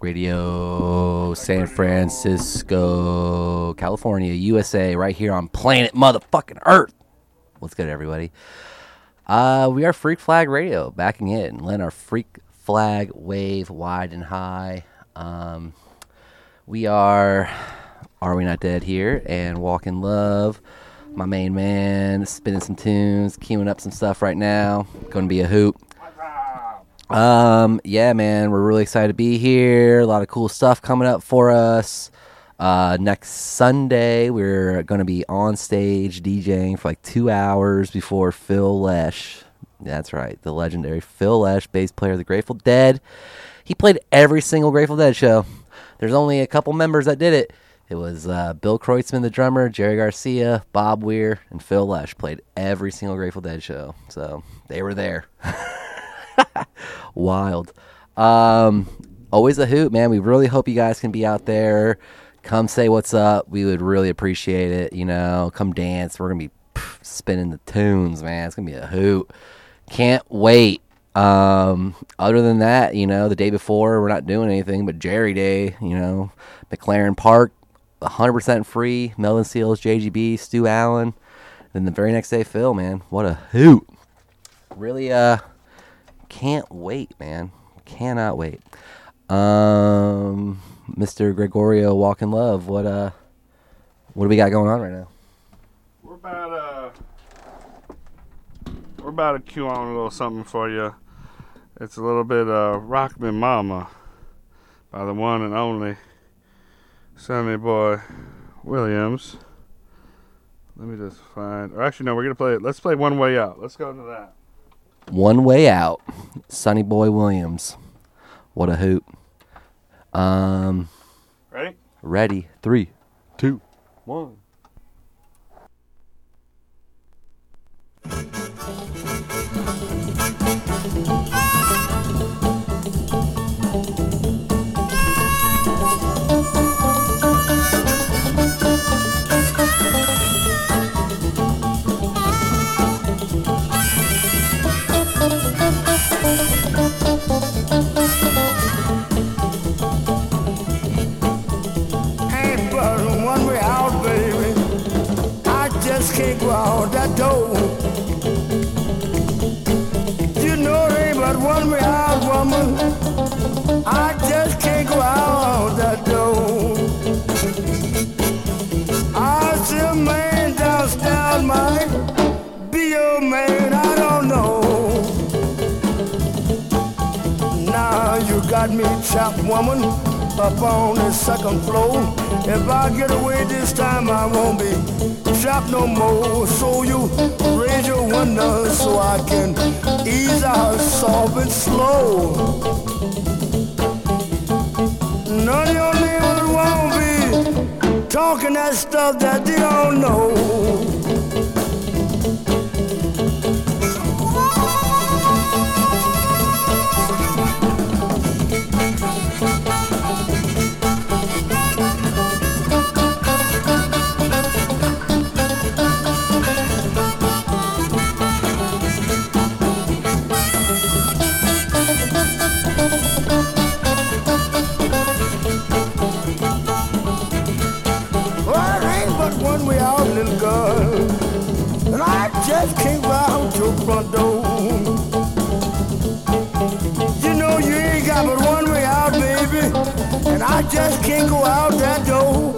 Radio, San Francisco, California, USA, right here on planet motherfucking Earth. What's good, everybody? Uh, we are Freak Flag Radio, backing in, and letting our freak flag wave wide and high. Um, we are Are We Not Dead here and Walk in Love. My main man spinning some tunes, queuing up some stuff right now. Going to be a hoot. Um, yeah, man, we're really excited to be here. A lot of cool stuff coming up for us. Uh, next Sunday, we're going to be on stage DJing for like two hours before Phil Lesh. That's right, the legendary Phil Lesh, bass player of the Grateful Dead. He played every single Grateful Dead show. There's only a couple members that did it. It was uh, Bill Kreutzmann, the drummer, Jerry Garcia, Bob Weir, and Phil Lesh played every single Grateful Dead show. So they were there. Wild. Um, always a hoot, man. We really hope you guys can be out there. Come say what's up. We would really appreciate it. You know, come dance. We're gonna be pff, spinning the tunes, man. It's gonna be a hoot. Can't wait. Um, other than that, you know, the day before we're not doing anything but Jerry Day. You know, McLaren Park, 100% free. Melvin Seals, JGB, Stu Allen. Then the very next day, Phil, man, what a hoot! Really, uh, can't wait, man. Cannot wait. Um, Mr. Gregorio Walk in Love, what uh, what do we got going on right now? We're about uh we're about to cue on a little something for you. It's a little bit uh Rock Me Mama by the one and only Sonny Boy Williams. Let me just find or actually no, we're gonna play it. Let's play One Way Out. Let's go into that. One Way Out, Sonny Boy Williams. What a hoot. Um, Ready? ready. Three, two, one. Got me trapped, woman, up on the second floor. If I get away this time, I won't be trapped no more. So you raise your window so I can ease out soft and slow. None of your neighbors won't be talking that stuff that they don't know. Just can't go out that door.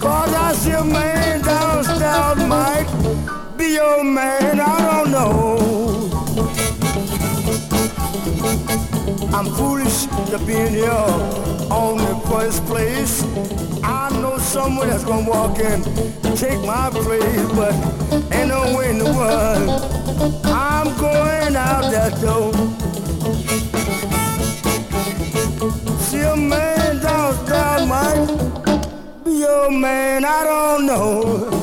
Cause I see a man downstairs might be your man, I don't know. I'm foolish to be in here on the first place. I know someone that's gonna walk in, take my place, but ain't no way in the world. I'm going out that door. Man, I don't know.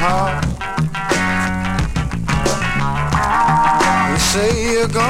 Heart. You say you're gonna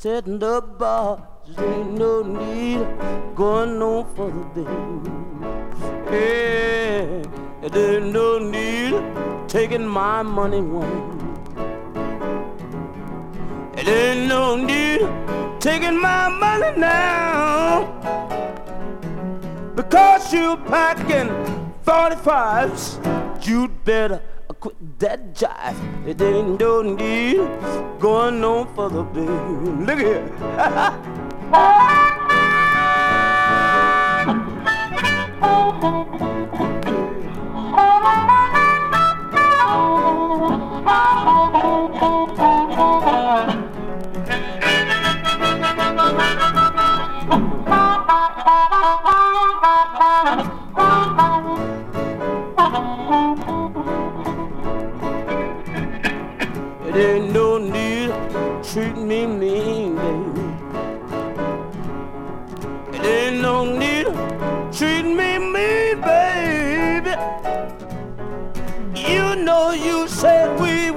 setting the bar. Just ain't no need going no further, baby. Yeah, it ain't no need taking my money one. It ain't no need taking my money now. Because you're packing 45s, you'd better quit that jive. It ain't no need going no further, baby. Look here.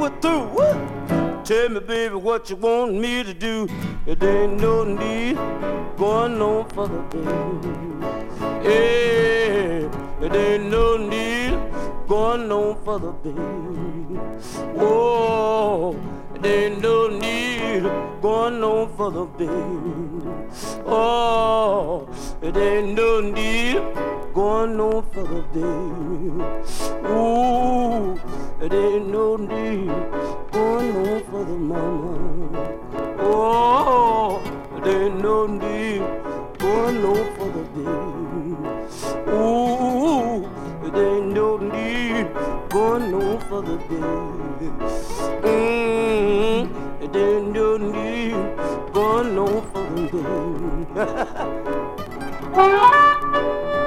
were through. Tell me, baby, what you want me to do. It ain't no need going no further, baby. Yeah, it ain't no need going no further, baby. Oh, ain't no need going no further, baby. Oh, it ain't no need going no further, baby. Ooh, it ain't no need going no further, mama. Oh, ain't no need going no further, baby. Ooh, it ain't no need going no further, baby. Mm, it ain't no need going no further, Hey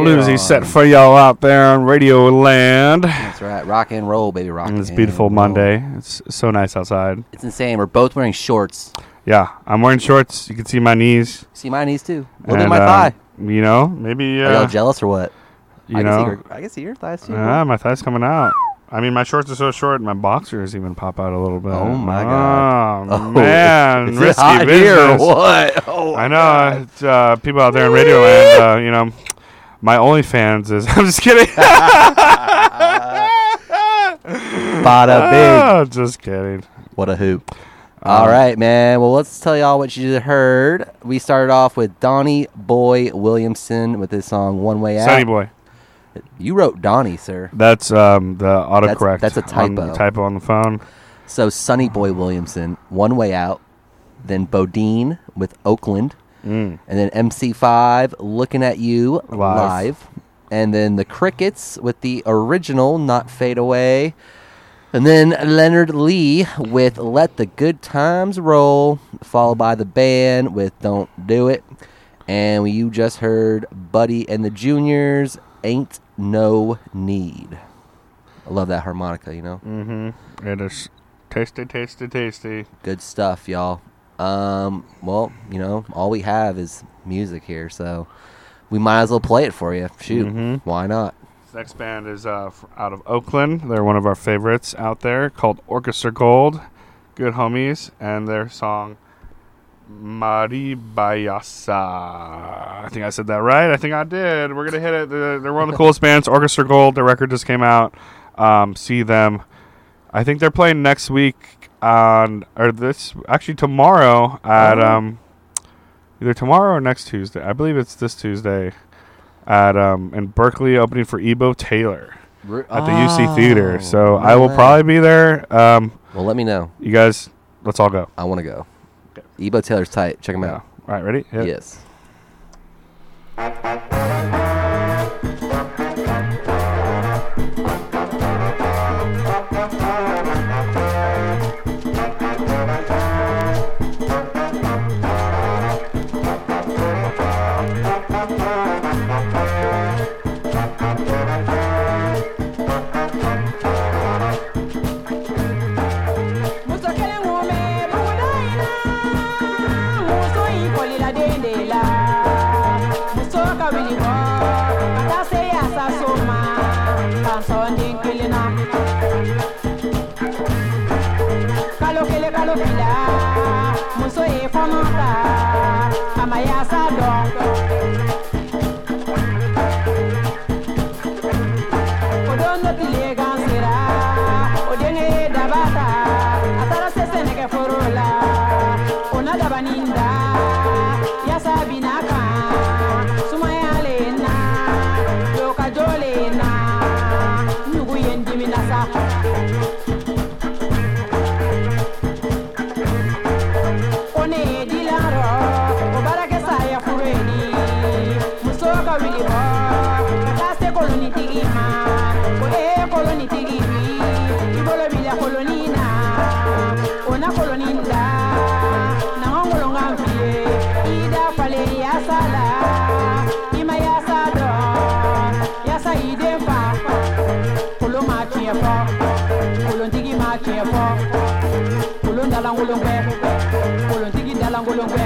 bluesy set for y'all out there on Radio Land. That's right, rock and roll, baby, rock. And beautiful roll. Monday. It's so nice outside. It's insane. We're both wearing shorts. Yeah, I'm wearing shorts. You can see my knees. See my knees too. Look at my uh, thigh. You know, maybe Are y'all uh, jealous or what? you I can see know, your, I can see your thighs too. yeah, my thighs coming out. I mean, my shorts are so short, my boxers even pop out a little bit. Oh, my God. Oh, Oh, man, risky hot business. here what? Oh, I know, it's, uh, people out there in Radioland. Uh, you know, my OnlyFans is. I'm just kidding. Bada big. Ah, just kidding. What a hoop. All right, man. Well, let's tell y'all what you just heard. We started off with Donnie Boy Williamson with his song "One Way Out." Sunny boy. You wrote Donnie, sir. That's um the autocorrect. that's a on- typo. typo on the phone. So Sonny Boy Williamson, One Way Out, then Bodine with Oakland, and then MC5 Looking at You Live. live. and then the Crickets with the original Not Fade Away, and then Leonard Lee with Let the Good Times Roll, followed by the band with Don't Do It, and you just heard Buddy and the Juniors Ain't No Need. I love that harmonica, you know. Mm-hmm. It is tasty, tasty, tasty. good stuff, y'all. Um, well, you know, all we have is music here, so we might as well play it for you. Shoot, Mhm. why not? This next band is uh, out of Oakland. They're one of our favorites out there called Orchestra Gold. Good homies. And their song Maribayasa. I think I said that right. I think I did. We're going to hit it. They're, they're one of the coolest bands. Orchestra Gold. Their record just came out. Um, see them. I think they're playing next week on, or this, actually tomorrow at, Oh. um, either tomorrow or next Tuesday. I believe it's this Tuesday at um in Berkeley opening for Ebo Taylor at the UC Theater. Oh, So no I will probably be there. Um, Well, let me know. you guys, let's all go. I want to go. Okay. Ebo Taylor's tight. Check him Yeah. out. All right, ready? Hit. Yes. Golongwe, Golongwe, tiki dala Golongwe.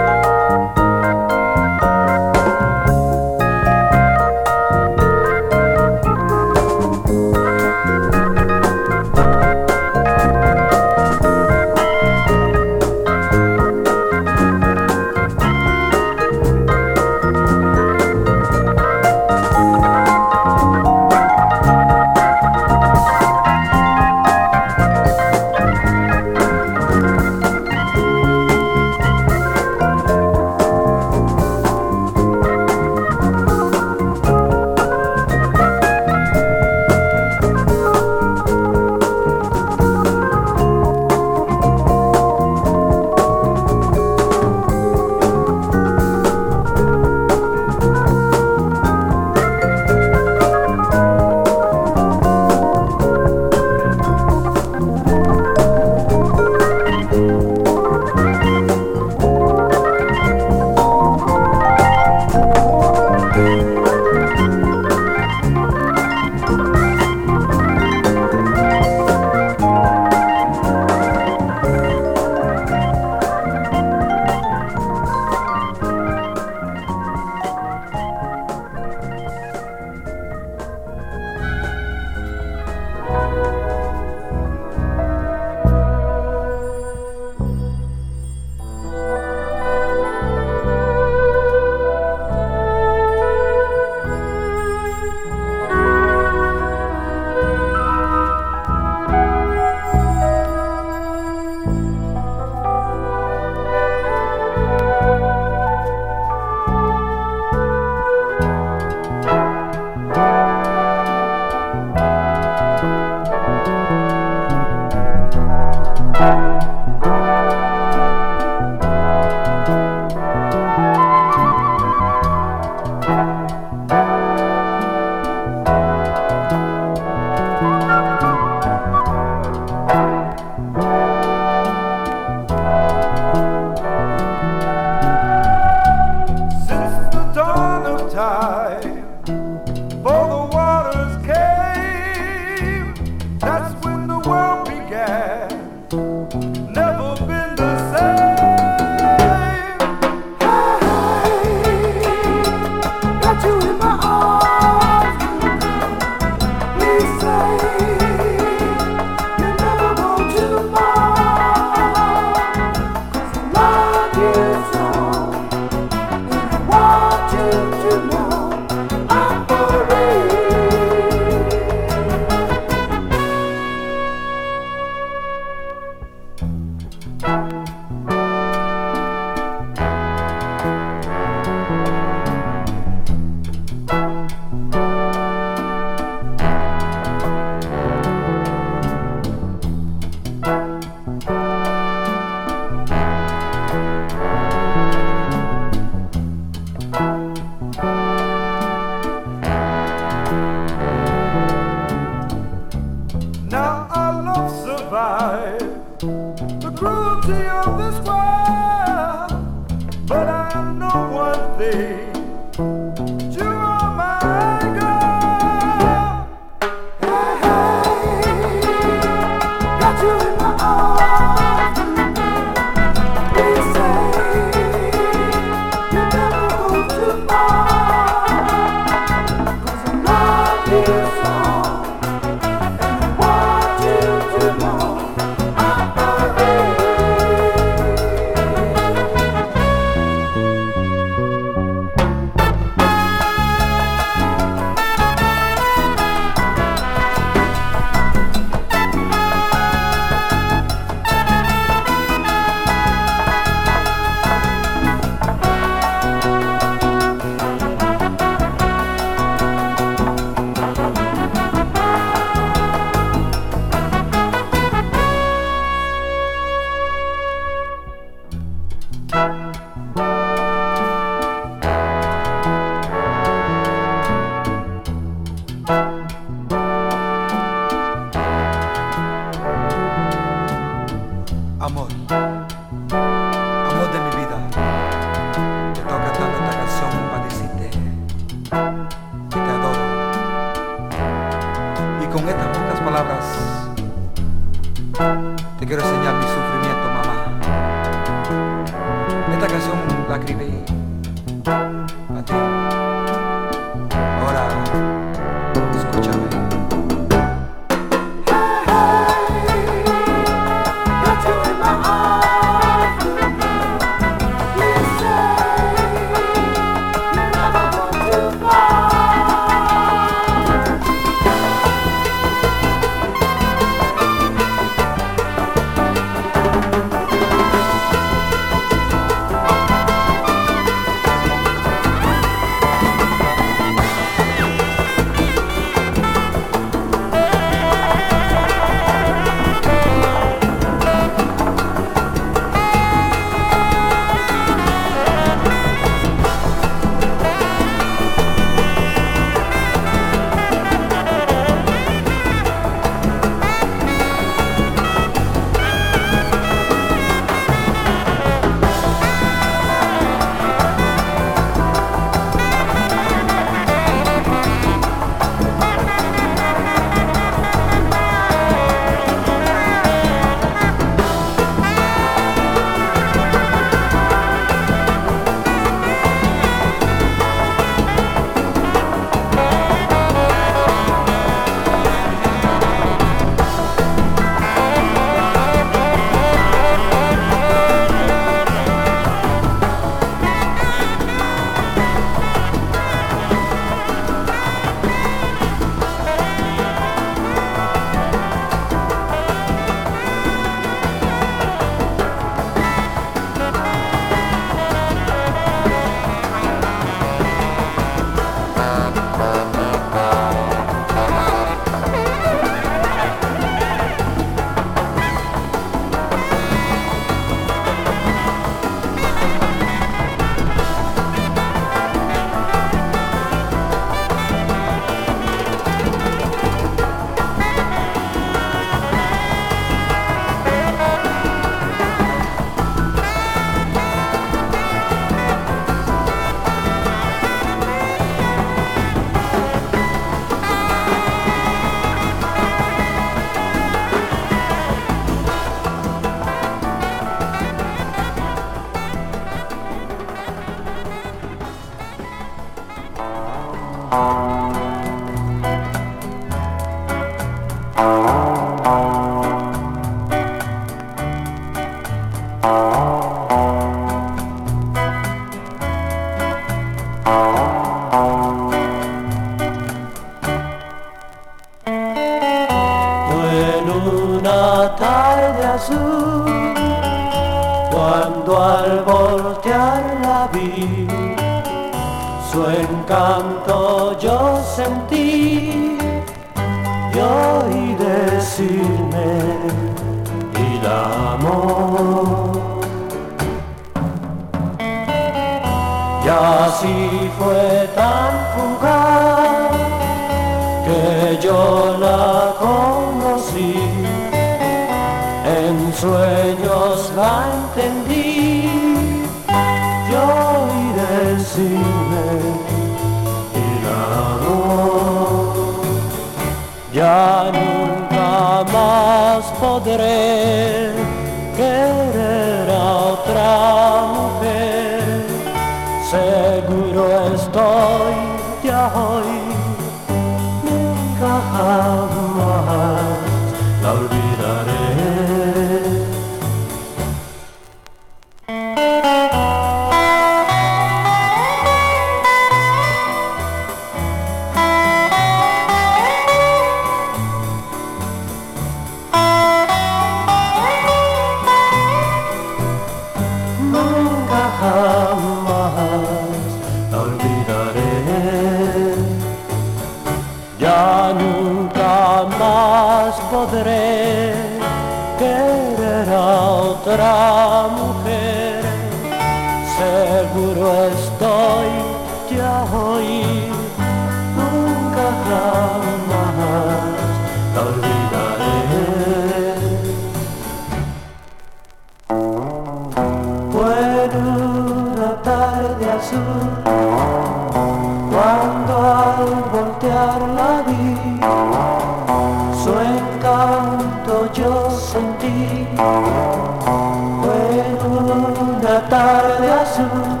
Una tarde azul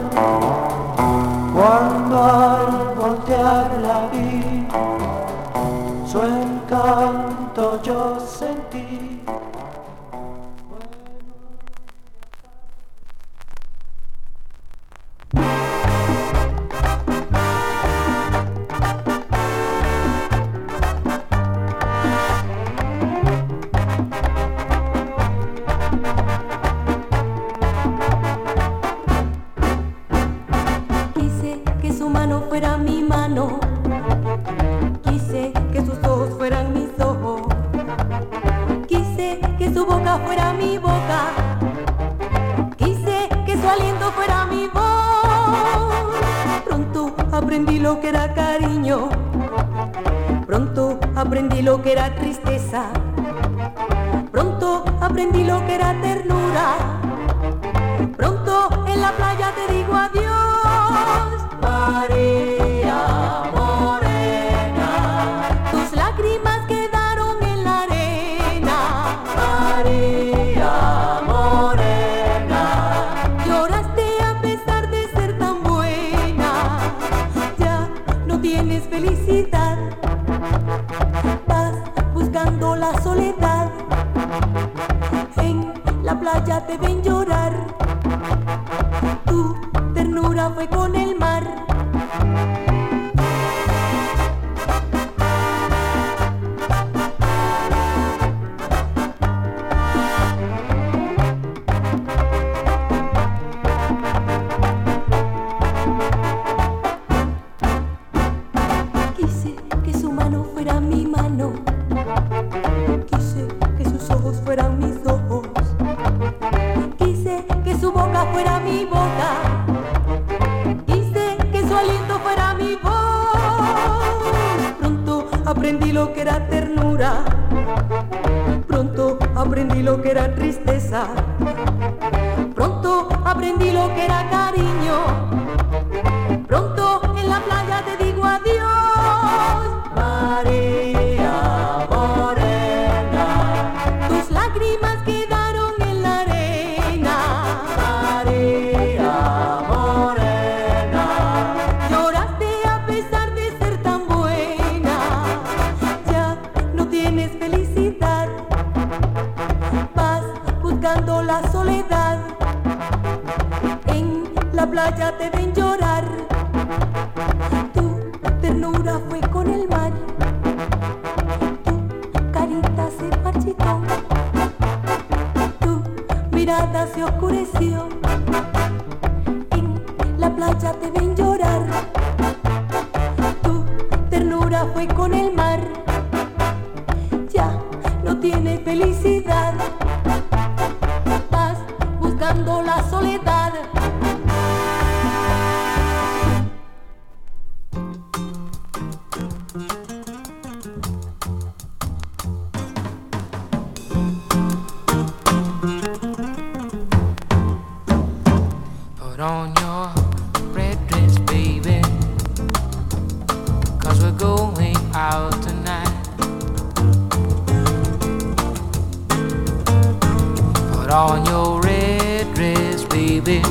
baby.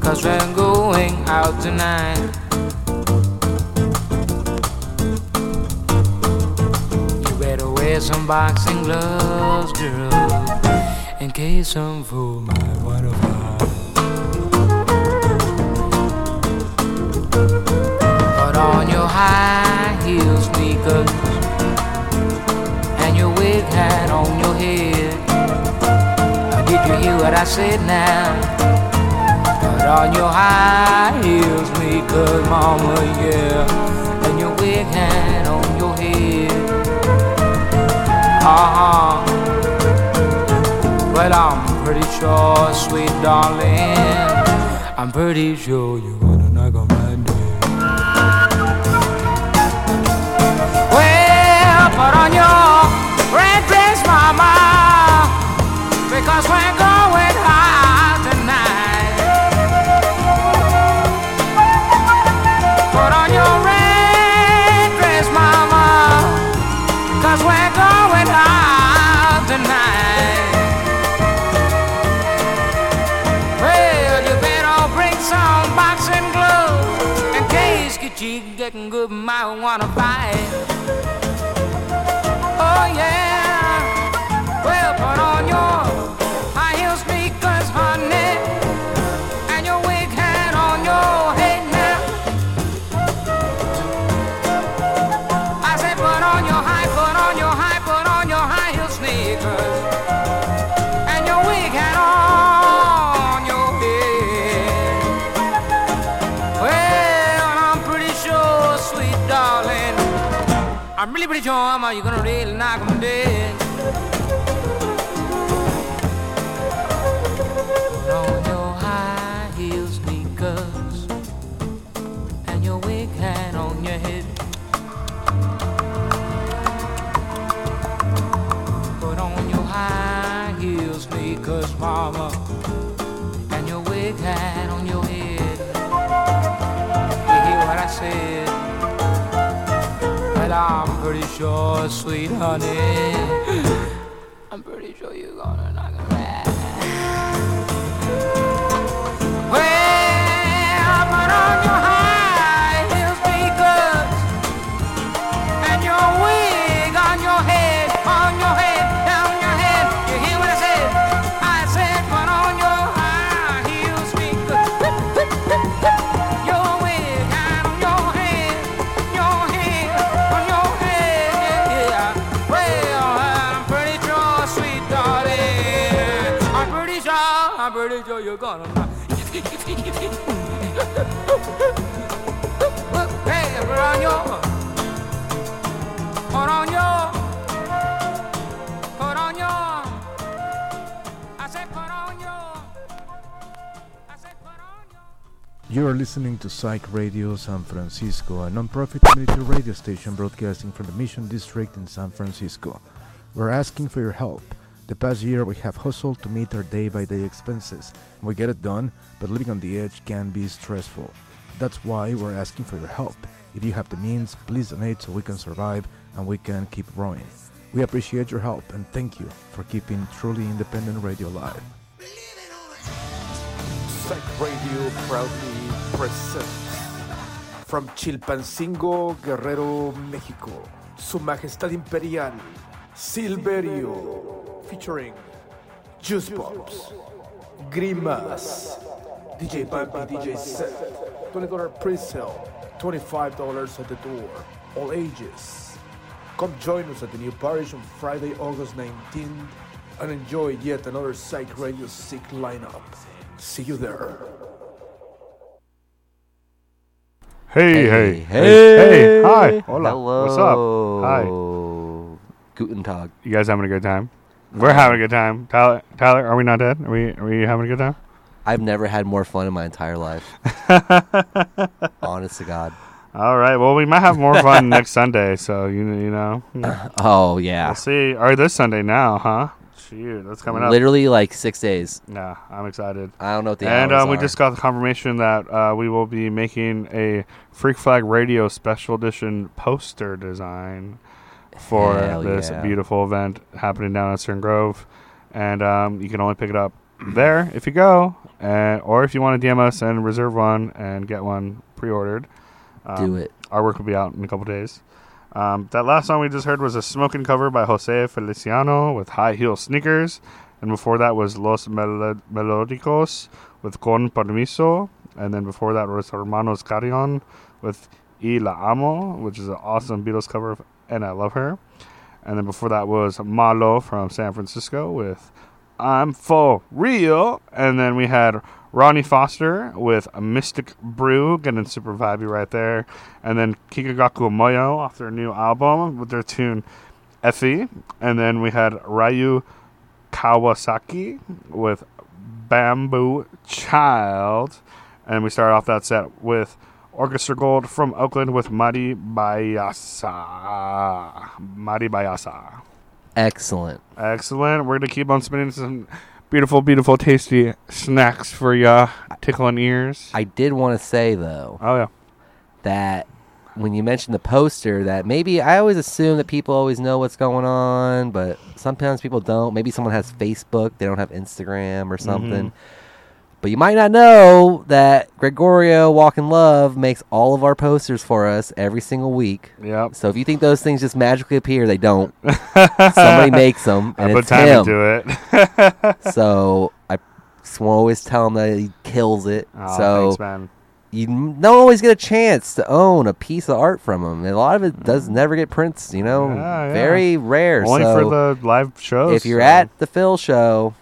Cause we're going out tonight. You better wear some boxing gloves, girl. In case some fool might wanna find. Put on your high heel sneakers and your wig hat on your head. Did you hear what I said now? Put on your high heel sneakers, mama, yeah, and your wig hat on your head. Uh huh. Well, I'm pretty sure, sweet darling, I'm pretty sure you're Sure, Mama, you're gonna really knock 'em dead. Sure, sweet honey, I'm pretty sure you're gonna knock it back. You are listening to Psych Radio San Francisco, a non-profit community radio station broadcasting from the Mission District in San Francisco. We're asking for your help. The past year we have hustled to meet our day-by-day expenses. We get it done, but living on the edge can be stressful. That's why we're asking for your help. If you have the means, please donate so we can survive and we can keep growing. We appreciate your help and thank you for keeping truly independent radio alive. Psych Radio proudly presents from Chilpancingo, Guerrero, Mexico, Su Majestad Imperial, Silverio, featuring Juice Pops, Grimas, DJ Bumpy, DJ Set, $20 pre-sale, $25 at the door, all ages. Come join us at the new parish on Friday, August 19th and enjoy yet another Psych Radio Sick lineup. See you there. Hey, hey, Hey, hey, hey, hi, hola, Hello. what's up? Hi, Guten Tag. you guys having a good time? We're having a good time. Tyler, Tyler, are we not dead? Are we, are we having a good time? I've never had more fun in my entire life. Honest to God. All right. Well, we might have more fun next Sunday. So you you know, we'll Oh yeah. see. Or this Sunday now, huh? Shoot, that's coming up. Literally like six days. Yeah, I'm excited. I don't know what the and uh, we are. just got the confirmation that uh, we will be making a Freak Flag Radio special edition poster design for Hell this yeah. beautiful event happening down at Stern Grove, and um, you can only pick it up there if you go, and or if you want to DM us and reserve one and get one pre-ordered. Um, Do it. Artwork will be out in a couple days. Um, that last song we just heard was a smoking cover by Jose Feliciano with High Heel Sneakers. And before that was Los Melo- Melodicos with Con Permiso. And then before that was Hermanos Carrion with Y La Amo, which is an awesome Beatles cover, of, and I love her. And then before that was Malo from San Francisco with I'm For Real. And then we had Ronnie Foster with Mystic Brew, getting super vibey right there. And then Kikagaku Moyo off their new album with their tune Effe. And then we had Ryo Kawasaki with Bamboo Child. And we started off that set with Orchestra Gold from Oakland with Mari Bayasa. Mari Bayasa. Excellent. Excellent. We're going to keep on spinning some beautiful, beautiful, tasty snacks for ya, tickling ears. I did want to say though Oh, yeah. that when you mentioned the poster, that maybe I always assume that people always know what's going on, but sometimes people don't. Maybe someone has Facebook, they don't have Instagram or something. Mm-hmm. But you might not know that Gregorio Walk in Love makes all of our posters for us every single week. Yep. So if you think those things just magically appear, they don't. Somebody makes them, and I put time him. into it. so I always tell him that he kills it. Oh, so thanks, man. you don't always get a chance to own a piece of art from him. And a lot of it does mm. never get prints. You know, Yeah, yeah. very rare. Only so for the live shows. if you're so- at the Phil show,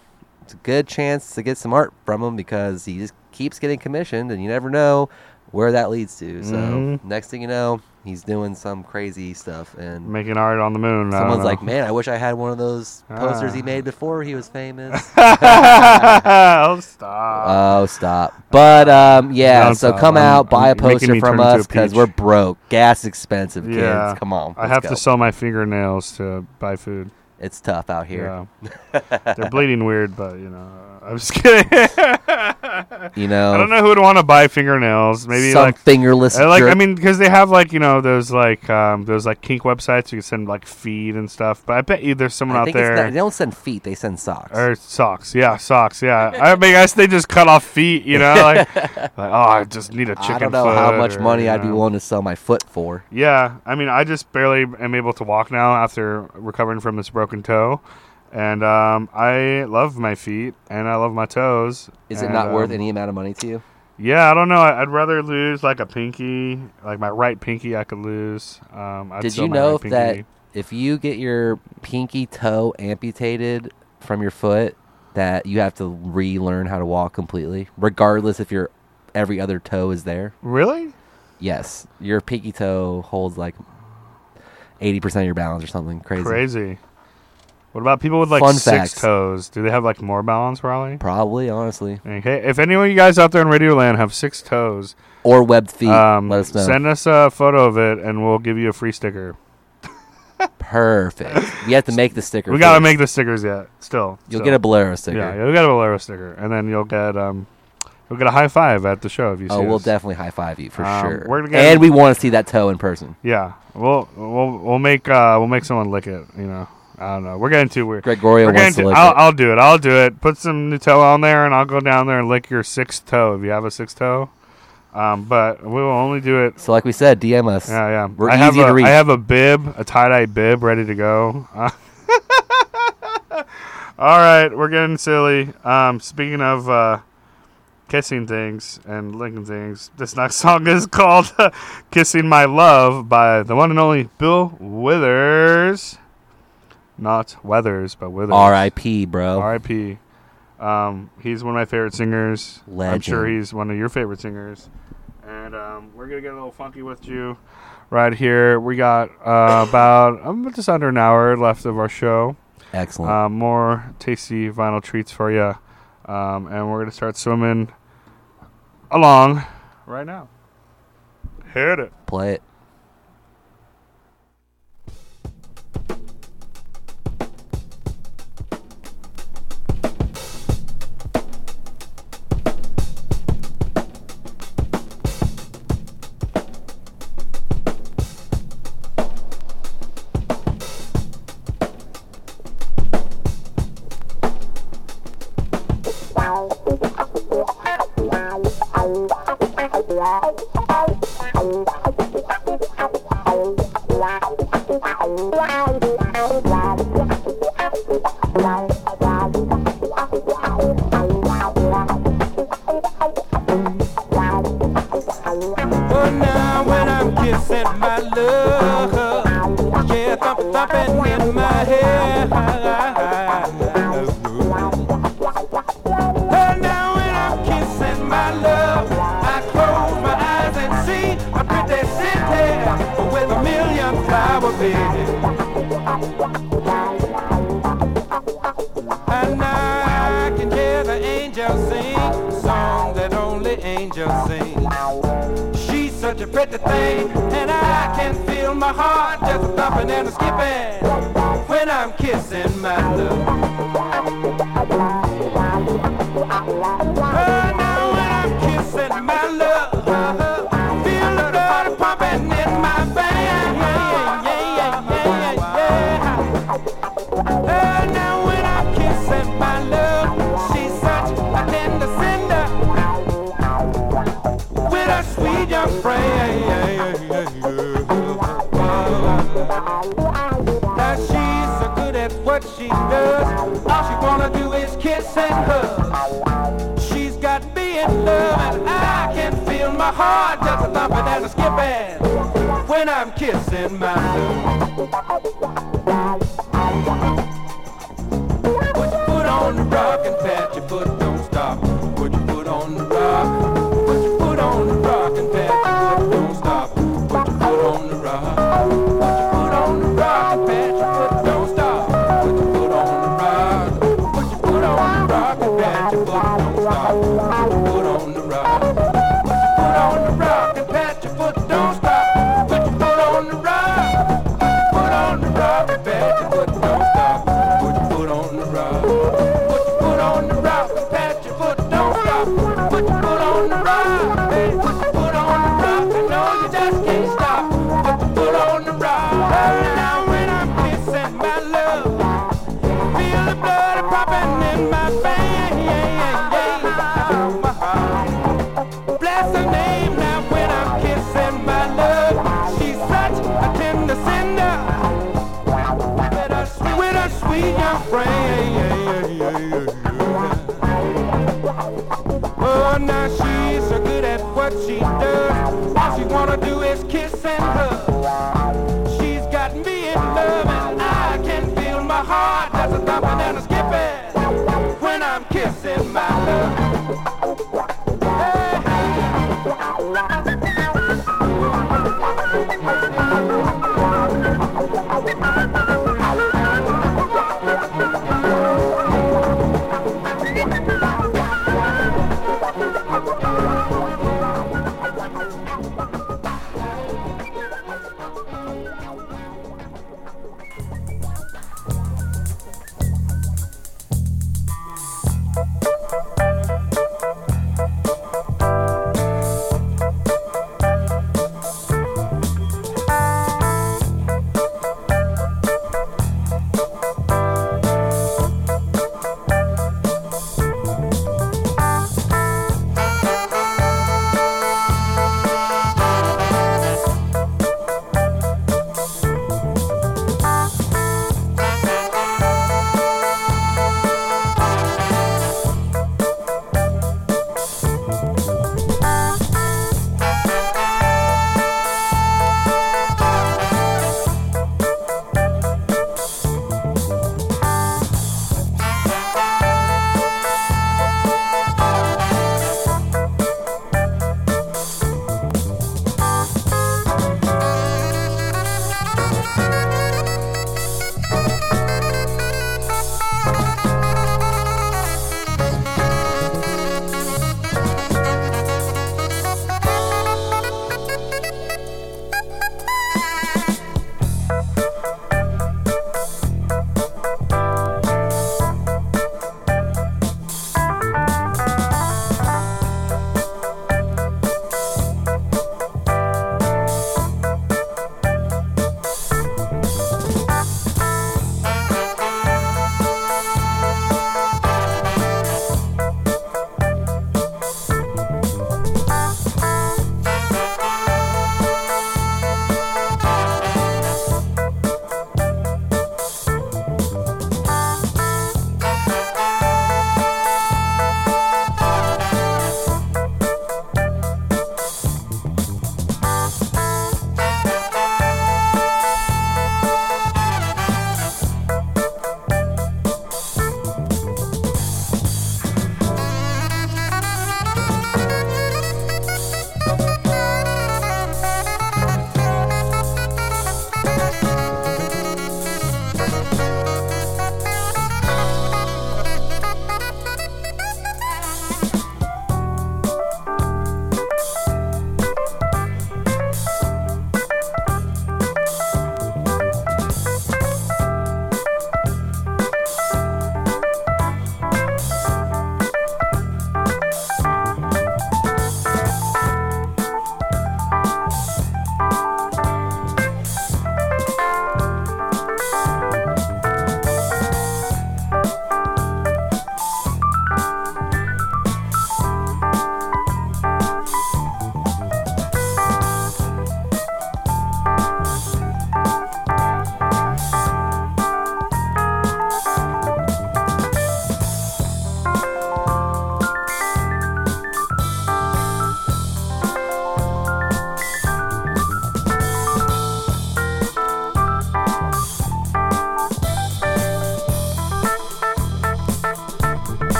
it's a good chance to get some art from him because he just keeps getting commissioned, and you never know where that leads to. So Mhm. next thing you know, he's doing some crazy stuff, and making art on the moon. Someone's like, "Man, I wish I had one of those posters he Ah. made before he was famous." oh, stop. Oh, stop. But um, yeah, Don't so stop. come I'm- out, buy a I'm making poster from a us because we're broke. Gas expensive, kids. yeah. Come on. I have go. to sell my fingernails to buy food. It's tough out here. Yeah. They're bleeding weird, but you know, I'm just kidding. You know, I don't know who would want to buy fingernails. Maybe some like fingerless. I like I mean, because they have like you know those like um, those like kink websites you can send like feed and stuff. But I bet you there's someone I out think it's there not, they don't send feet; they send socks. or socks. Yeah, socks. Yeah, I mean, I guess they just cut off feet. You know, like, like oh, I just need a chicken. I don't know how much or, money I'd be willing to sell my foot for. Yeah, I mean, I just barely am able to walk now after recovering from this broken toe, and um, I love my feet and I love my toes. Is it and, not worth um, any amount of money to you? Yeah, I don't know. I'd rather lose like a pinky, like my right pinky. I could lose. Um, I'd Did you know right that if you get your pinky toe amputated from your foot, that you have to relearn how to walk completely, regardless if your every other toe is there? Really? Yes, your pinky toe holds like eighty percent of your balance or something crazy. Crazy. What about people with like Fun six facts. toes? Do they have like more balance, probably? Probably, honestly, Okay. If any of you guys out there in Radio Land have six toes, or webbed feet. um, let us know. send us a photo of it, and we'll give you a free sticker. Perfect. we have to make the sticker. We gotta first. make the stickers yet. Still, You'll still. get a Bolero sticker. Yeah, you'll get a Bolero sticker, and then you'll get um, you'll get a high five at the show if you see Oh, we'll us. definitely high five you for Um, sure. we're gonna get- and we want to see that toe in person. Yeah, we'll we'll we'll make uh we'll make someone lick it. You know, I don't know. We're getting too weird. Gregorio We're wants getting to lick I'll, it. I'll do it. I'll do it. Put some Nutella on there, and I'll go down there and lick your sixth toe if you have a sixth toe. Um, but we will only do it. So, like we said, DM us. Yeah, yeah. We're I have easy a, to reach. I have a bib, a tie dye bib, ready to go. Uh, all right, we're getting silly. Um, speaking of uh, kissing things and licking things, this next song is called "Kissing My Love" by the one and only Bill Withers. Not Weathers, but Withers. R.I.P. Bro. R.I.P. Um, he's one of my favorite singers. Legend. I'm sure he's one of your favorite singers. And um, we're gonna get a little funky with you right here. We got uh, about um, just under an hour left of our show. Excellent. Um, more tasty vinyl treats for you, um, and we're gonna start swimming along right now. Hit it. Play it. get love and I can feel my heart just a thumping and a skipping when I'm kissing my love. Thank.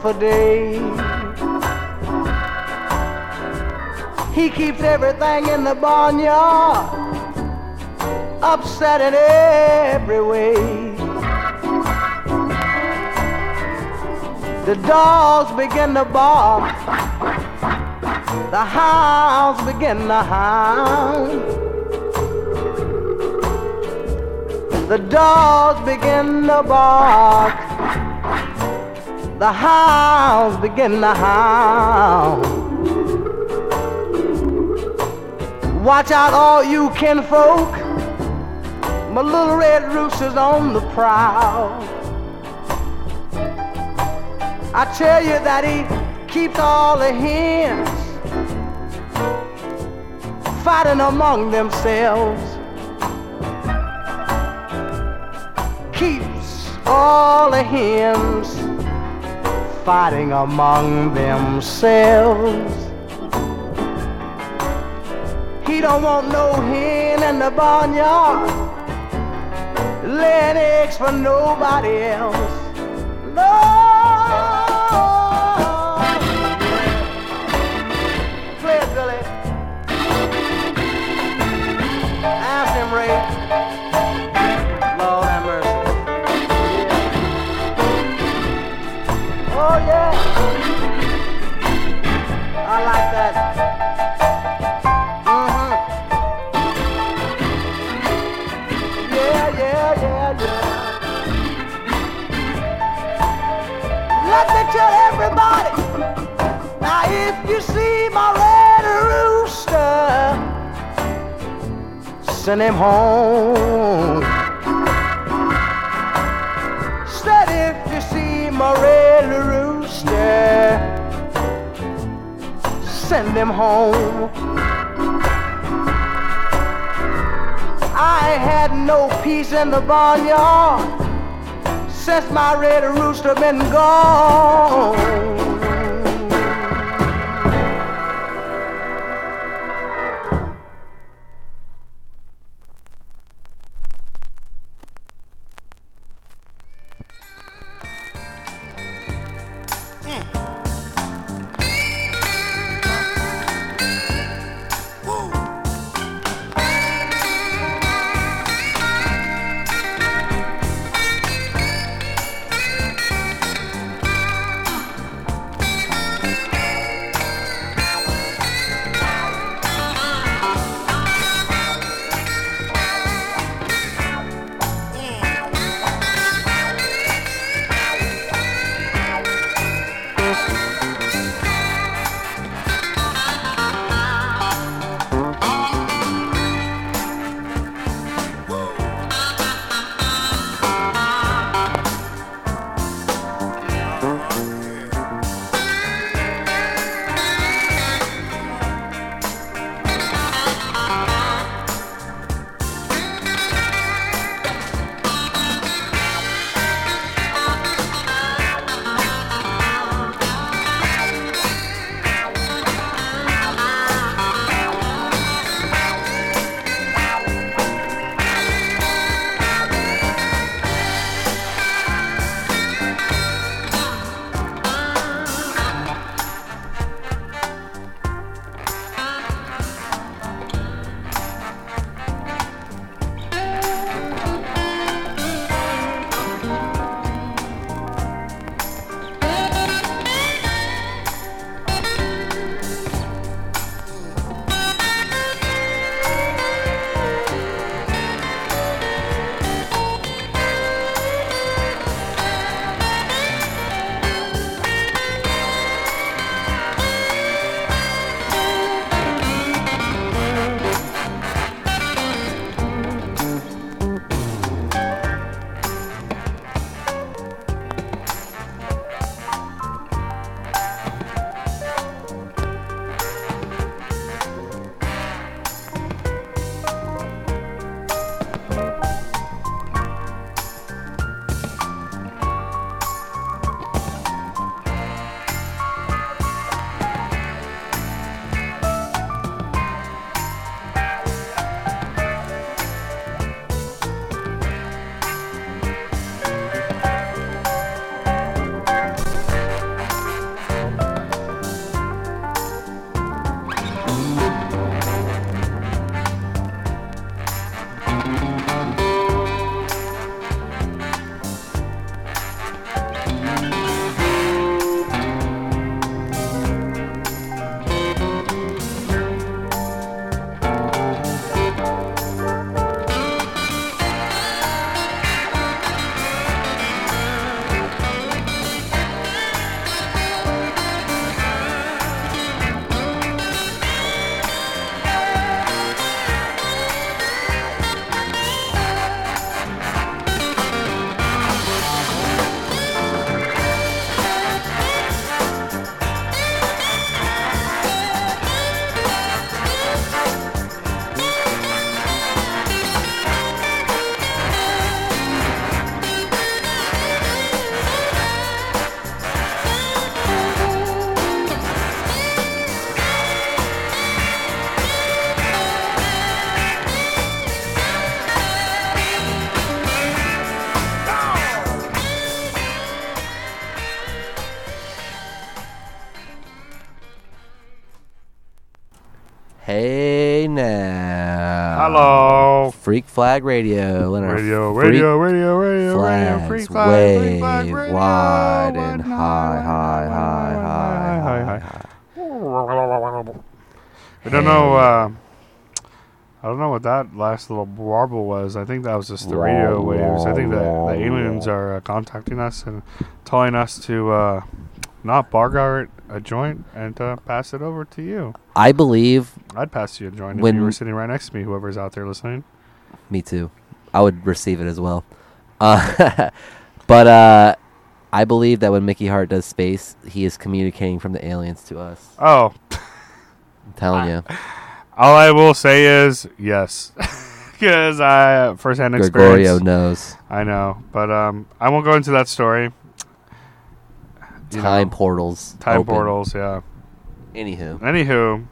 For day. He keeps everything in the barnyard upset in every way. The dogs begin to bark, the hounds begin to hound. The dogs begin to bark, the hounds begin to hound. Watch out, all you kinfolk. My little red rooster's on the prowl. I tell you that he keeps all the hens fighting among themselves. Keeps all the hens fighting among themselves. He don't want no hen in the barnyard laying eggs for nobody else. No. Send him home. Said if you see my red rooster, send him home. I had no peace in the barnyard since my red rooster been gone. Freak Flag Radio. Our Radio, radio, radio, radio, radio, freak flag, wave freak flag, radio, wide and and high, high, high, high, high, high, high. high. I don't know. Uh, I don't know what that last little warble was. I think that was just the radio waves. I think that the aliens are uh, contacting us and telling us to uh, not bargar a joint and uh, pass it over to you. I believe. I'd pass you a joint if you were sitting right next to me. Whoever's out there listening. Me too. I would receive it as well. Uh, but uh, I believe that when Mickey Hart does space, he is communicating from the aliens to us. Oh, I'm telling you. all I will say is yes, because I uh, experience. Gregorio knows. I know, but um, I won't go into that story. You Time know, portals. Time open. portals, yeah. Anywho. Anywho,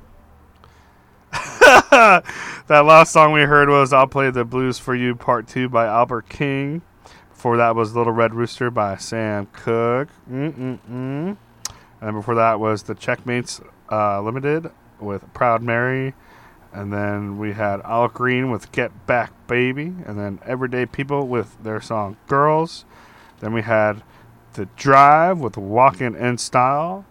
that last song we heard was "I'll Play the Blues for You" Part Two by Albert King. Before that was "Little Red Rooster" by Sam Cooke. Mm-mm-mm. And before that was the Checkmates uh, Limited with "Proud Mary." And then we had Al Green with "Get Back, Baby," and then Everyday People with their song "Girls." Then we had the Drive with "Walking in Style."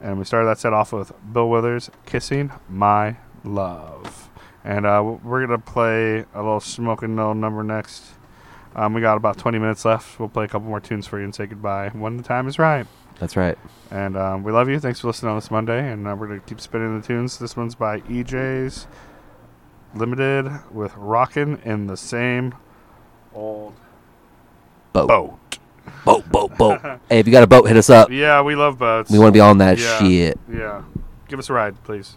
And we started that set off with Bill Withers, Kissing My Love. And uh, we're going to play a little smoking no number next. Um, we got about 20 minutes left. We'll play a couple more tunes for you and say goodbye when the time is right. That's right. And um, we love you. Thanks for listening on this Monday. And uh, we're going to keep spinning the tunes. This one's by EJ's Limited with Rockin' in the Same Old Boat. Boat. Boat, boat, boat. hey, if you got a boat, hit us up. Yeah, we love boats. We wanna be on that Yeah, shit. Yeah. Give us a ride, please.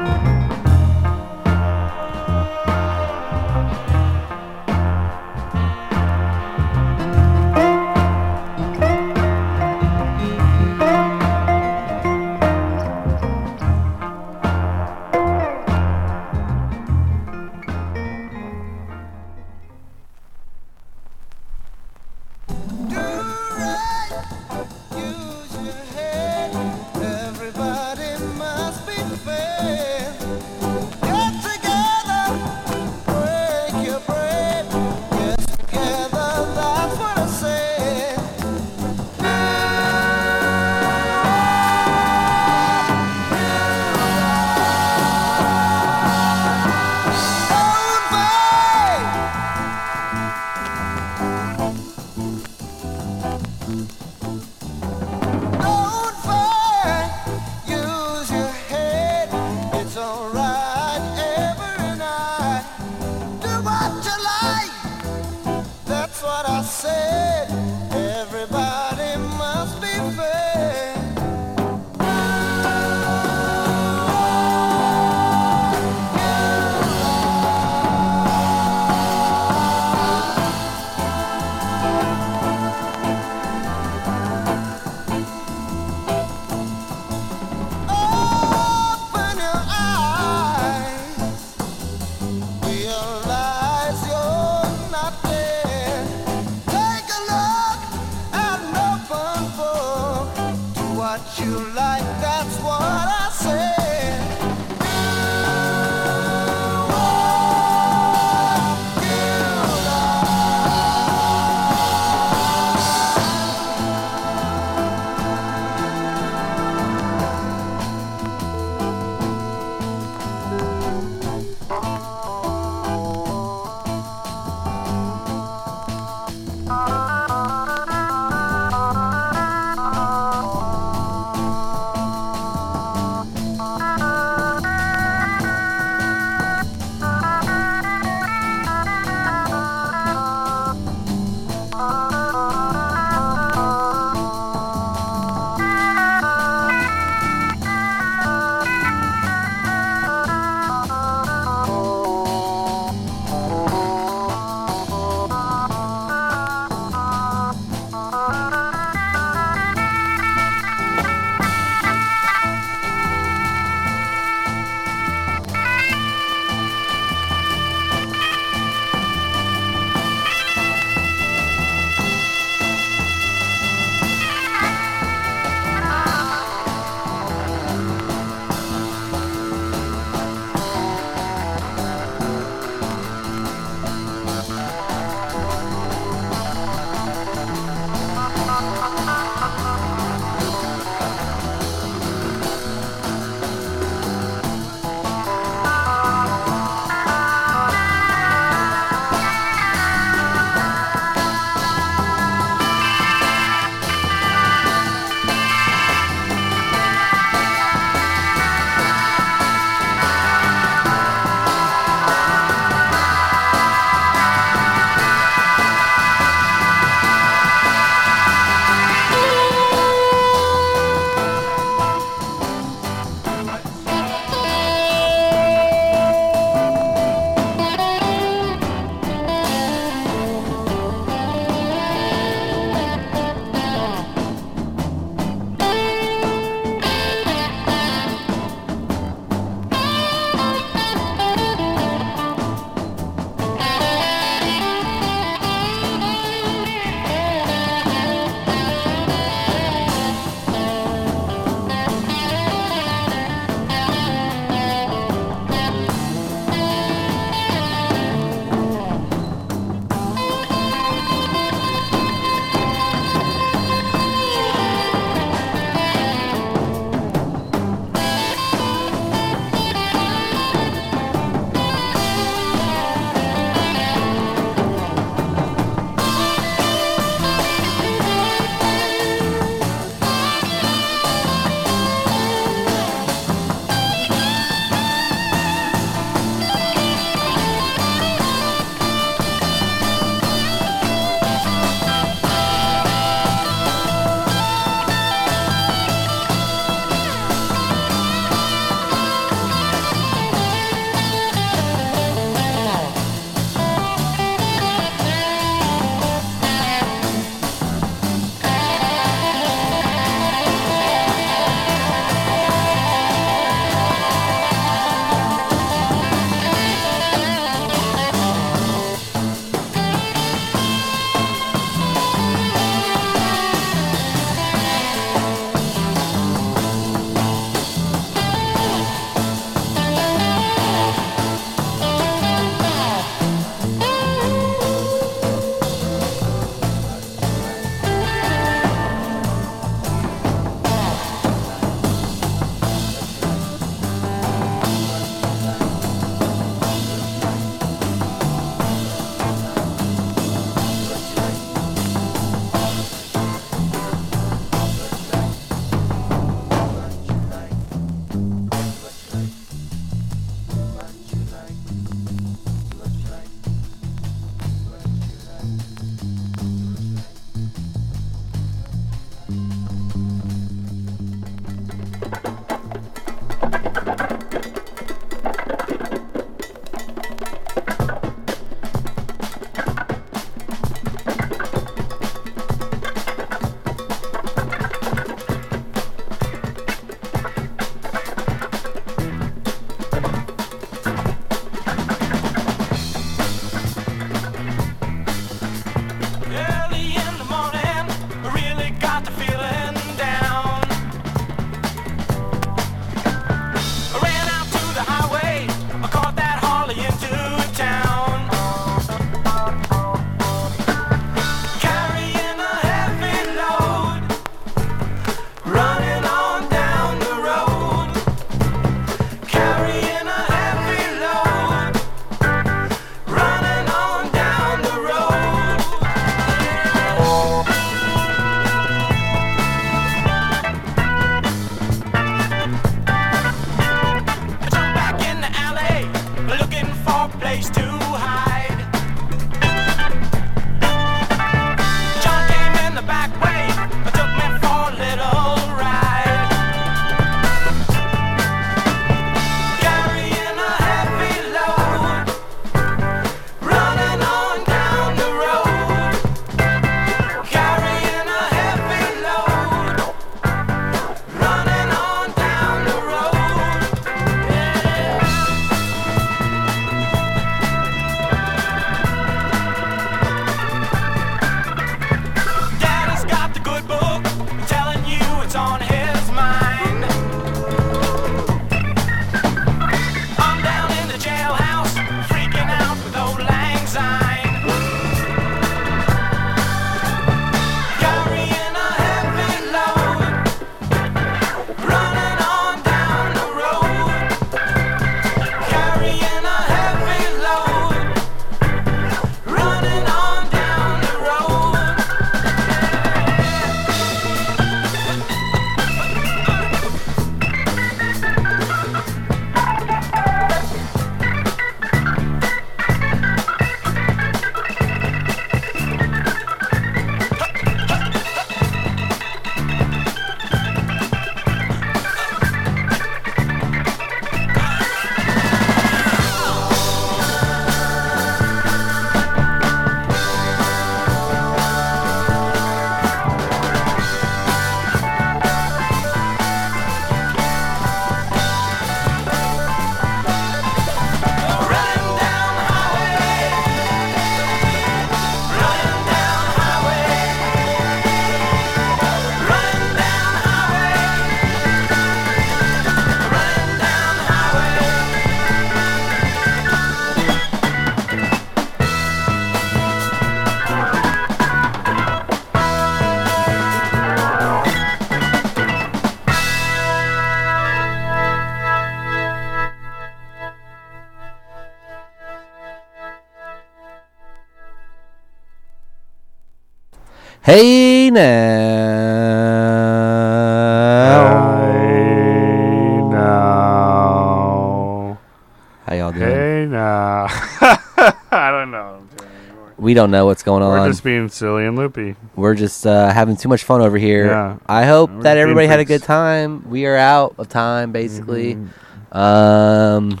We don't know what's going on. We're just being silly and loopy. We're just uh, having too much fun over here. Yeah. I hope We're that everybody had a good time. We are out of time, basically. Mm-hmm. Um,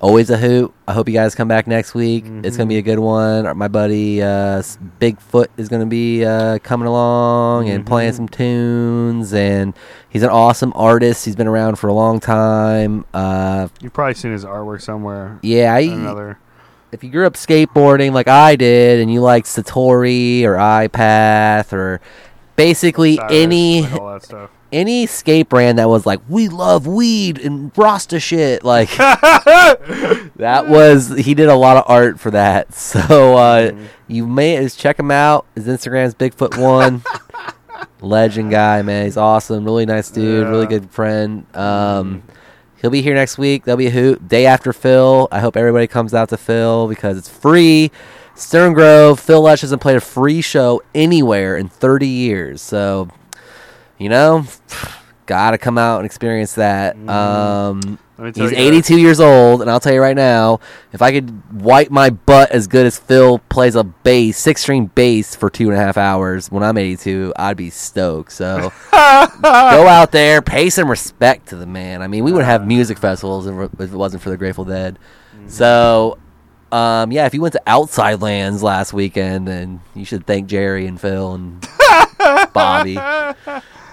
always a hoot. I hope you guys come back next week. It's gonna be a Mm-hmm. good one. My buddy uh, Bigfoot is gonna be uh, coming along and playing Mm-hmm. some tunes, and he's an awesome artist. He's been around for a long time. Uh, You've probably seen his artwork somewhere. yeah, I, Another. If you grew up skateboarding like I did, and you like Satori or iPath or basically Cyrus, any like all that stuff. any skate brand that was like, we love weed and Rasta shit, like that was he did a lot of art for that. So uh, you may just check him out. His Instagram's Bigfoot One. Legend guy, man. He's awesome. Really nice dude. Really good friend. Um, He'll be here next week. There'll be a hoot day after Phil. I hope everybody comes out to Phil because it's free. Stern Grove, Phil Lesh hasn't played a free show anywhere in 30 years. So, you know, gotta come out and experience that. Um, Mm-hmm. Tell he's you 82 years old, and I'll tell you right now, if I could wipe my butt as good as Phil plays a bass, six string bass for two and a half hours when I'm 82, I'd be stoked. So go out there, pay some respect to the man. I mean, we would have music festivals if it wasn't for the Grateful Dead. Mm-hmm. So, um, yeah, if you went to Outside Lands last weekend, then you should thank Jerry and Phil and Bobby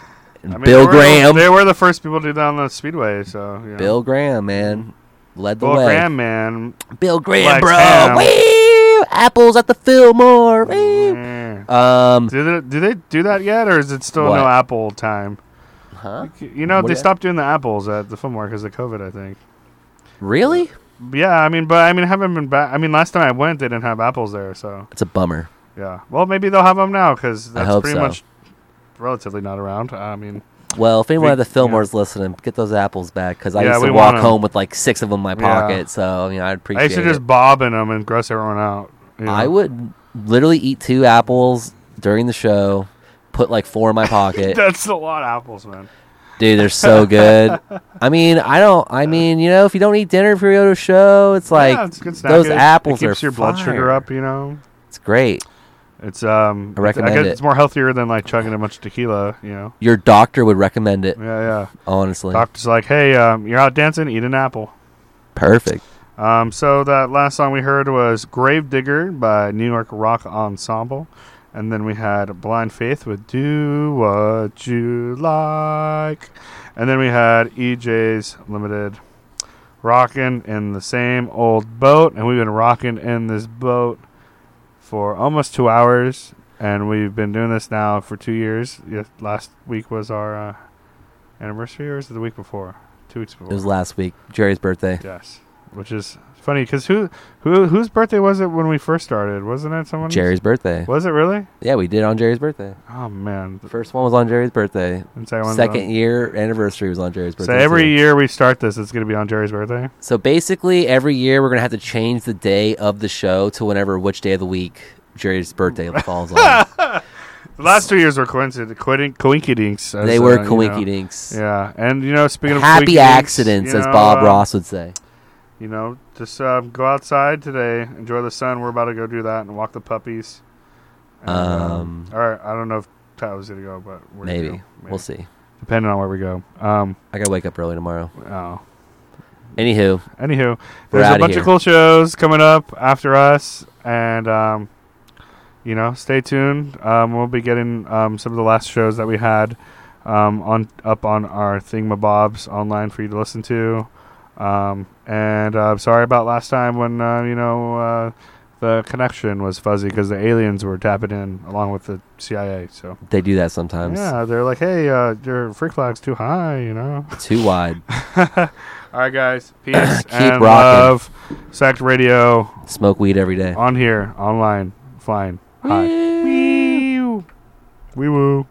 I mean, Bill they were Graham. they were the first people to do that on the speedway. So you know. Bill Graham, man, led the Bill way. Graham, man. Bill Graham, bro. Apples at the Fillmore. Yeah. Um, do they do they do that yet, or is it still What? no Apple time? Huh? You know, What they stopped doing the apples at the Fillmore because of COVID. I think. really? Yeah, I mean, but I mean, haven't been back. I mean, last time I went, they didn't have apples there. So It's a bummer. yeah. Well, maybe they'll have them now because I that's pretty so. much relatively not around. I mean, Well, if anyone We- at the Fillmore's listening, get those apples back because I Yeah, used to walk home with like six of them in my Yeah. pocket. So you know, I'd appreciate I used to just bob in them and gross everyone out. you know? I would literally eat two apples during the show, put like four in my pocket. That's a lot of apples, man. Dude, they're so good. I mean, I don't. I mean, you know, if you don't eat dinner before you go to a show, it's like yeah, it's those apples it keeps are your blood sugar up. You know, It's great. It's um. I recommend I guess it. it's more healthier than like chugging a bunch of tequila. You know. Your doctor would recommend it. Yeah, yeah. Honestly, Doctor's like, hey, um, you're out dancing, eat an apple. perfect. Um, so that last song we heard was Gravedigger by New York Rock Ensemble. And then we had Blind Faith with Do What You Like. And then we had EJ's Limited rocking in the same old boat. And we've been rocking in this boat for almost two hours. And we've been doing this now for two years. Yes, last week was our uh, anniversary, or was it the week before? Two weeks before. It was last week, Jerry's birthday. Yes, which is funny because who, who, whose birthday was it when we first started? Wasn't it someone? Jerry's birthday. Was it really? Yeah, we did on Jerry's birthday. Oh man, The first one was on Jerry's birthday. And second Second on- year anniversary was on Jerry's birthday. So every too. year we start this, it's gonna be on Jerry's birthday. So basically, every year we're gonna have to change the day of the show to whenever which day of the week Jerry's birthday falls on. The last two years were coincident, coinc- coinkydinks. as, They were uh, you know. Yeah, and you know, speaking of Happy accidents, as Bob uh, Ross would say. You know, just uh, go outside today, enjoy the sun. We're about to go do that and walk the puppies. And, Um, all right, I don't know if Pat was gonna go, but we're gonna Maybe. We'll see. depending on where we go. Um, I gotta wake up early tomorrow. oh. Anywho, Anywho, there's a bunch here. of cool shows coming up after us, and um, you know, stay tuned. Um, we'll be getting um, some of the last shows that we had um, on up on our thingamabobs online for you to listen to. Um, and uh, sorry about last time when uh, you know uh, the connection was fuzzy because the aliens were tapping in along with the CIA. So they do that sometimes. yeah, they're like, hey, uh, your freak flag's too high, you know. Too wide. All right, guys. Peace and rocking. love. Sect Radio Smoke weed every day. on here, online, flying. Hi. Wee woo. Wee woo.